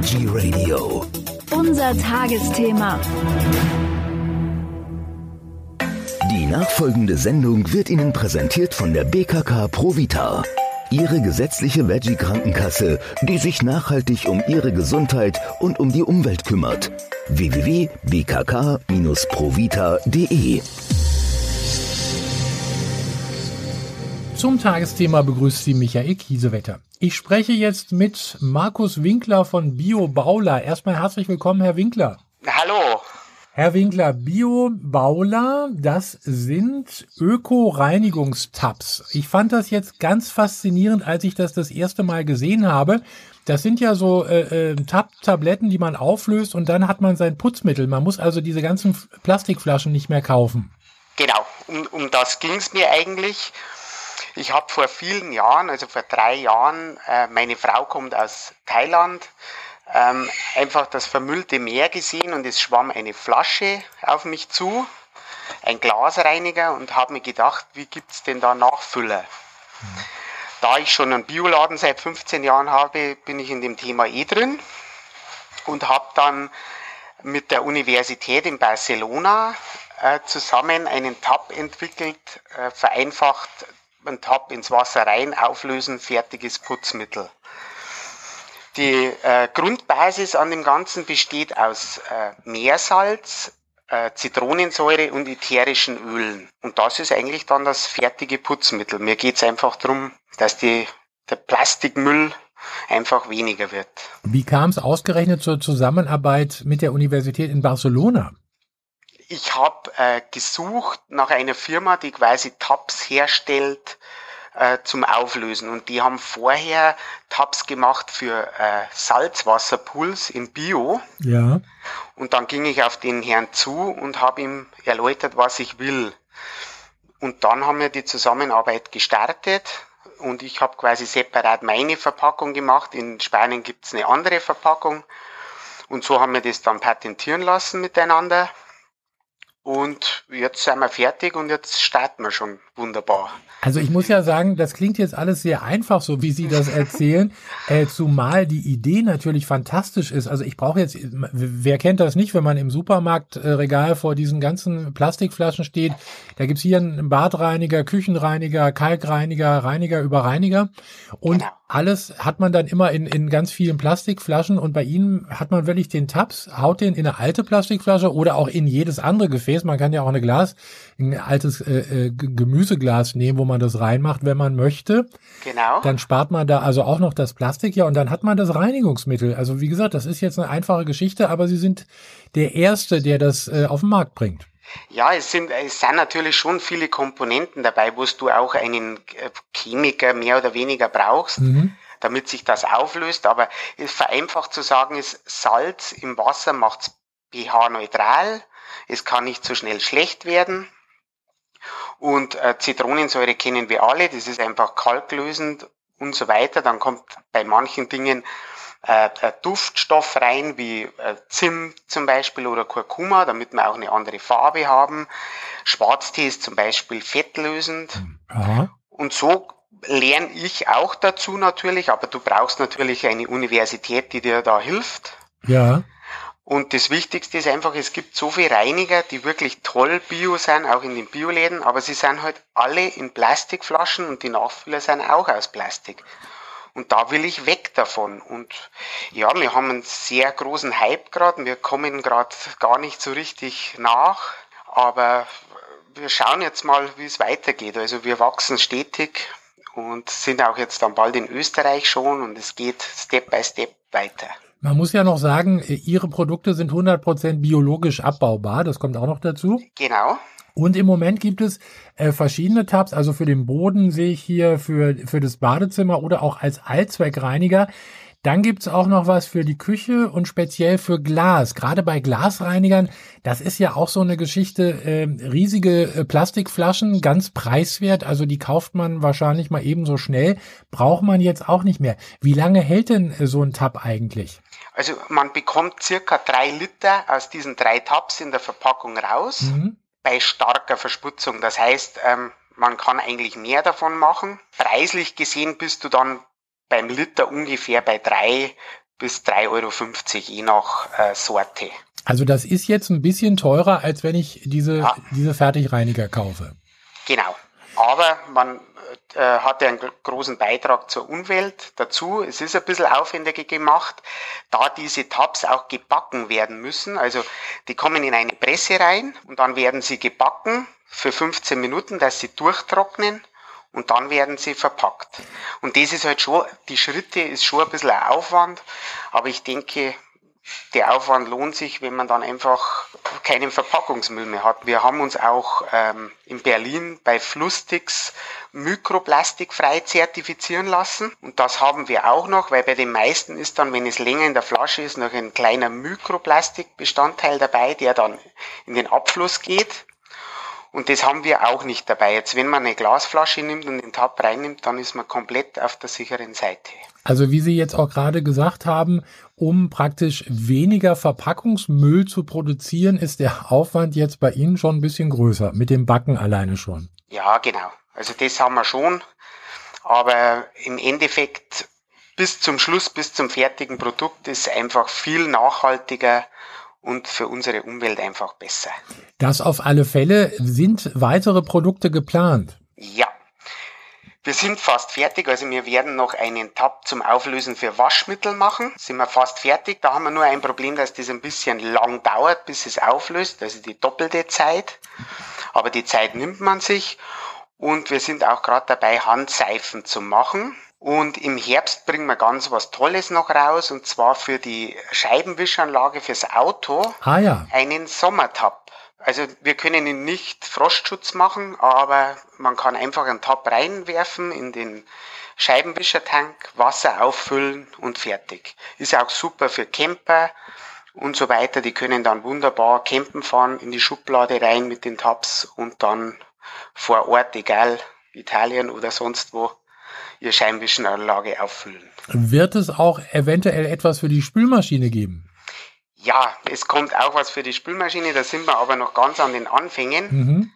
Veggie Radio. Unser Tagesthema. Die nachfolgende Sendung wird Ihnen präsentiert von der BKK Provita. Ihre gesetzliche Veggie-Krankenkasse, die sich nachhaltig um Ihre Gesundheit und um die Umwelt kümmert. www.bkk-provita.de Zum Tagesthema begrüßt Sie Michael Kiesewetter. Ich spreche jetzt mit Markus Winkler von Bio Baula. Erstmal herzlich willkommen, Herr Winkler. Hallo. Herr Winkler, Bio Baula, das sind Öko-Reinigungstabs. Ich fand das jetzt ganz faszinierend, als ich das das erste Mal gesehen habe. Das sind ja so äh, äh, Tab-Tabletten, die man auflöst und dann hat man sein Putzmittel. Man muss also diese ganzen Plastikflaschen nicht mehr kaufen. Genau, um, um das ging es mir eigentlich. Ich habe vor vielen Jahren, also vor drei Jahren, äh, meine Frau kommt aus Thailand, ähm, einfach das vermüllte Meer gesehen und es schwamm eine Flasche auf mich zu, ein Glasreiniger und habe mir gedacht, wie gibt es denn da Nachfüller? Da ich schon einen Bioladen seit 15 Jahren habe, bin ich in dem Thema eh drin und habe dann mit der Universität in Barcelona äh, zusammen einen Tab entwickelt, äh, vereinfacht einen Tab ins Wasser rein, auflösen, fertiges Putzmittel. Die äh, Grundbasis an dem Ganzen besteht aus äh, Meersalz, äh, Zitronensäure und ätherischen Ölen. Und das ist eigentlich dann das fertige Putzmittel. Mir geht es einfach darum, dass die, der Plastikmüll einfach weniger wird. Wie kam es ausgerechnet zur Zusammenarbeit mit der Universität in Barcelona? Ich habe äh, gesucht nach einer Firma, die quasi Tabs herstellt äh, zum Auflösen. Und die haben vorher Tabs gemacht für äh, Salzwasserpools im Bio. Ja. Und dann ging ich auf den Herrn zu und habe ihm erläutert, was ich will. Und dann haben wir die Zusammenarbeit gestartet und ich habe quasi separat meine Verpackung gemacht. In Spanien gibt's eine andere Verpackung. Und so haben wir das dann patentieren lassen miteinander. Und jetzt sind wir fertig und jetzt starten wir schon wunderbar. Also ich muss ja sagen, das klingt jetzt alles sehr einfach, so wie Sie das erzählen, äh, zumal die Idee natürlich fantastisch ist. Also ich brauche jetzt, wer kennt das nicht, wenn man im Supermarktregal vor diesen ganzen Plastikflaschen steht, da gibt's hier einen Badreiniger, Küchenreiniger, Kalkreiniger, Reiniger über Reiniger und genau. alles hat man dann immer in, in ganz vielen Plastikflaschen und bei Ihnen hat man wirklich den Tabs, haut den in eine alte Plastikflasche oder auch in jedes andere Gefäß. Man kann ja auch eine Glas, ein altes äh, äh Gemüseglas nehmen, wo man das reinmacht, wenn man möchte. Genau. Dann spart man da also auch noch das Plastik ja und dann hat man das Reinigungsmittel. Also wie gesagt, das ist jetzt eine einfache Geschichte, aber Sie sind der Erste, der das äh, auf den Markt bringt. Ja, es sind, es sind natürlich schon viele Komponenten dabei, wo du auch einen äh, Chemiker mehr oder weniger brauchst, mhm. damit sich das auflöst. Aber es vereinfacht zu sagen ist, Salz im Wasser macht pH-neutral. Es kann nicht so schnell schlecht werden. Und äh, Zitronensäure kennen wir alle, das ist einfach kalklösend und so weiter. Dann kommt bei manchen Dingen äh, Duftstoff rein, wie äh, Zimt zum Beispiel oder Kurkuma, damit wir auch eine andere Farbe haben. Schwarztee ist zum Beispiel fettlösend. Aha. Und so lerne ich auch dazu natürlich, aber du brauchst natürlich eine Universität, die dir da hilft. Ja. Und das Wichtigste ist einfach, es gibt so viele Reiniger, die wirklich toll bio sind, auch in den Bioläden, aber sie sind halt alle in Plastikflaschen und die Nachfüller sind auch aus Plastik. Und da will ich weg davon. Und ja, wir haben einen sehr großen Hype gerade. Wir kommen gerade gar nicht so richtig nach. Aber wir schauen jetzt mal, wie es weitergeht. Also wir wachsen stetig und sind auch jetzt dann bald in Österreich schon und es geht Step by Step weiter. Man muss ja noch sagen, Ihre Produkte sind 100% biologisch abbaubar. Das kommt auch noch dazu. Genau. Und im Moment gibt es äh, verschiedene Tabs, also für den Boden sehe ich hier, für, für das Badezimmer oder auch als Allzweckreiniger. Dann gibt's auch noch was für die Küche und speziell für Glas. Gerade bei Glasreinigern, das ist ja auch so eine Geschichte, äh, riesige äh, Plastikflaschen, ganz preiswert. Also die kauft man wahrscheinlich mal ebenso schnell, braucht man jetzt auch nicht mehr. Wie lange hält denn äh, so ein Tab eigentlich? Also man bekommt circa drei Liter aus diesen drei Tabs in der Verpackung raus. Mhm. Bei starker Verschmutzung. Das heißt, ähm, man kann eigentlich mehr davon machen. Preislich gesehen bist du dann beim Liter ungefähr bei drei bis 3,50 Euro, je nach äh, Sorte. Also das ist jetzt ein bisschen teurer, als wenn ich diese, ja. diese Fertigreiniger kaufe. Genau. Aber man hat ja einen großen Beitrag zur Umwelt dazu. Es ist ein bisschen aufwendiger gemacht, da diese Tabs auch gebacken werden müssen. Also die kommen in eine Presse rein und dann werden sie gebacken für 15 Minuten, dass sie durchtrocknen und dann werden sie verpackt. Und das ist halt schon, die Schritte ist schon ein bisschen ein Aufwand, aber ich denke, der Aufwand lohnt sich, wenn man dann einfach keinen Verpackungsmüll mehr hat. Wir haben uns auch ähm, in Berlin bei Flustix mikroplastikfrei zertifizieren lassen. Und das haben wir auch noch, weil bei den meisten ist dann, wenn es länger in der Flasche ist, noch ein kleiner Mikroplastikbestandteil dabei, der dann in den Abfluss geht. Und das haben wir auch nicht dabei. Jetzt, wenn man eine Glasflasche nimmt und den Tab reinnimmt, dann ist man komplett auf der sicheren Seite. Also wie Sie jetzt auch gerade gesagt haben, um praktisch weniger Verpackungsmüll zu produzieren, ist der Aufwand jetzt bei Ihnen schon ein bisschen größer, mit dem Backen alleine schon. Ja, genau. Also das haben wir schon. Aber im Endeffekt bis zum Schluss, bis zum fertigen Produkt ist einfach viel nachhaltiger und für unsere Umwelt einfach besser. Das auf alle Fälle. Sind weitere Produkte geplant? Ja, wir sind fast fertig, also wir werden noch einen Tab zum Auflösen für Waschmittel machen. Sind wir fast fertig. Da haben wir nur ein Problem, dass das ein bisschen lang dauert, bis es auflöst, also die doppelte Zeit. Aber die Zeit nimmt man sich. Und wir sind auch gerade dabei, Handseifen zu machen. Und im Herbst bringen wir ganz was Tolles noch raus, und zwar für die Scheibenwischanlage fürs Auto ah, ja. einen Sommertab. Also wir können ihn nicht Frostschutz machen, aber man kann einfach einen Tab reinwerfen in den Scheibenwischertank, Wasser auffüllen und fertig. Ist auch super für Camper und so weiter. Die können dann wunderbar campen fahren, in die Schublade rein mit den Tabs und dann vor Ort, egal Italien oder sonst wo, ihre Scheibenwischenanlage auffüllen. Wird es auch eventuell etwas für die Spülmaschine geben? Ja, es kommt auch was für die Spülmaschine, da sind wir aber noch ganz an den Anfängen, mhm.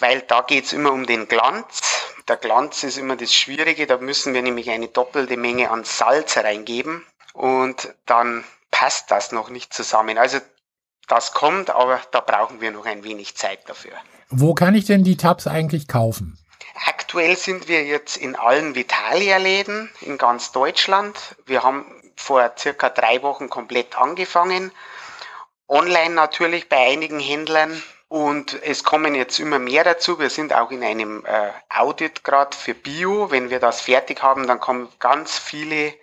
weil da geht's immer um den Glanz. Der Glanz ist immer das Schwierige, da müssen wir nämlich eine doppelte Menge an Salz reingeben und dann passt das noch nicht zusammen. Also das kommt, aber da brauchen wir noch ein wenig Zeit dafür. Wo kann ich denn die Tabs eigentlich kaufen? Aktuell sind wir jetzt in allen Vitalia-Läden in ganz Deutschland. Wir haben vor circa drei Wochen komplett angefangen. Online natürlich bei einigen Händlern. Und es kommen jetzt immer mehr dazu. Wir sind auch in einem äh, Audit gerade für Bio. Wenn wir das fertig haben, dann kommen ganz viele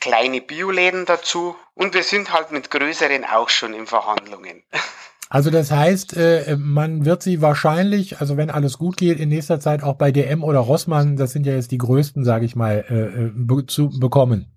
kleine Bioläden dazu. Und wir sind halt mit größeren auch schon in Verhandlungen. Also das heißt, äh, man wird sie wahrscheinlich, also wenn alles gut geht, in nächster Zeit auch bei DM oder Rossmann, das sind ja jetzt die größten, sage ich mal, äh, zu bekommen.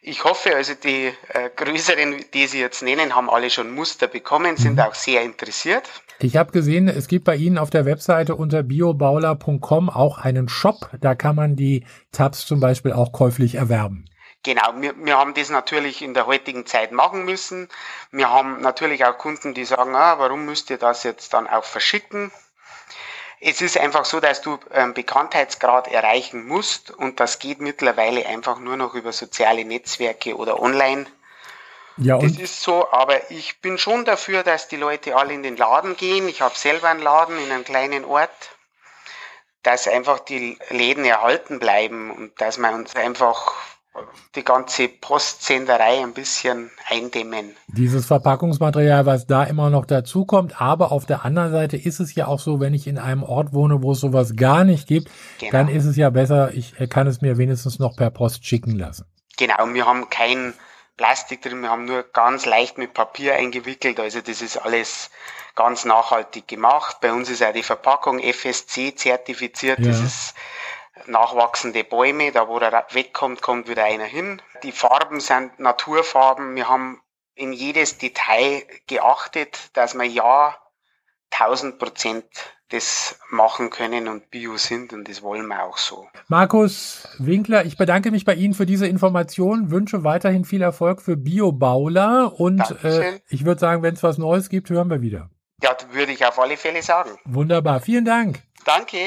Ich hoffe also, die äh, größeren, die Sie jetzt nennen, haben alle schon Muster bekommen, sind mhm. auch sehr interessiert. Ich habe gesehen, es gibt bei Ihnen auf der Webseite unter biobauler.com auch einen Shop. Da kann man die Tabs zum Beispiel auch käuflich erwerben. Genau, wir, wir haben das natürlich in der heutigen Zeit machen müssen. Wir haben natürlich auch Kunden, die sagen, ah, warum müsst ihr das jetzt dann auch verschicken? Es ist einfach so, dass du einen Bekanntheitsgrad erreichen musst und das geht mittlerweile einfach nur noch über soziale Netzwerke oder online. Ja, und das ist so, aber ich bin schon dafür, dass die Leute alle in den Laden gehen. Ich habe selber einen Laden in einem kleinen Ort, dass einfach die Läden erhalten bleiben und dass man uns einfach die ganze Postsenderei ein bisschen eindämmen. Dieses Verpackungsmaterial, was da immer noch dazukommt, aber auf der anderen Seite ist es ja auch so, wenn ich in einem Ort wohne, wo es sowas gar nicht gibt, genau. dann ist es ja besser, ich kann es mir wenigstens noch per Post schicken lassen. Genau, wir haben kein Plastik drin, wir haben nur ganz leicht mit Papier eingewickelt, also das ist alles ganz nachhaltig gemacht. Bei uns ist auch die Verpackung FSC zertifiziert, ja. das ist nachwachsende Bäume, da wo er wegkommt, kommt wieder einer hin. Die Farben sind Naturfarben. Wir haben in jedes Detail geachtet, dass wir ja 1000 Prozent das machen können und Bio sind und das wollen wir auch so. Markus Winkler, ich bedanke mich bei Ihnen für diese Information, wünsche weiterhin viel Erfolg für Biobauler und äh, ich würde sagen, wenn es was Neues gibt, hören wir wieder. Ja, würde ich auf alle Fälle sagen. Wunderbar, vielen Dank. Danke.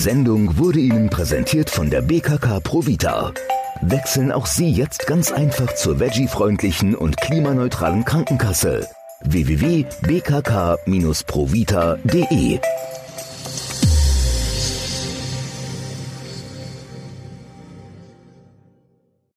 Sendung wurde Ihnen präsentiert von der BKK Provita. Wechseln auch Sie jetzt ganz einfach zur veggie-freundlichen und klimaneutralen Krankenkasse www.bkk-provita.de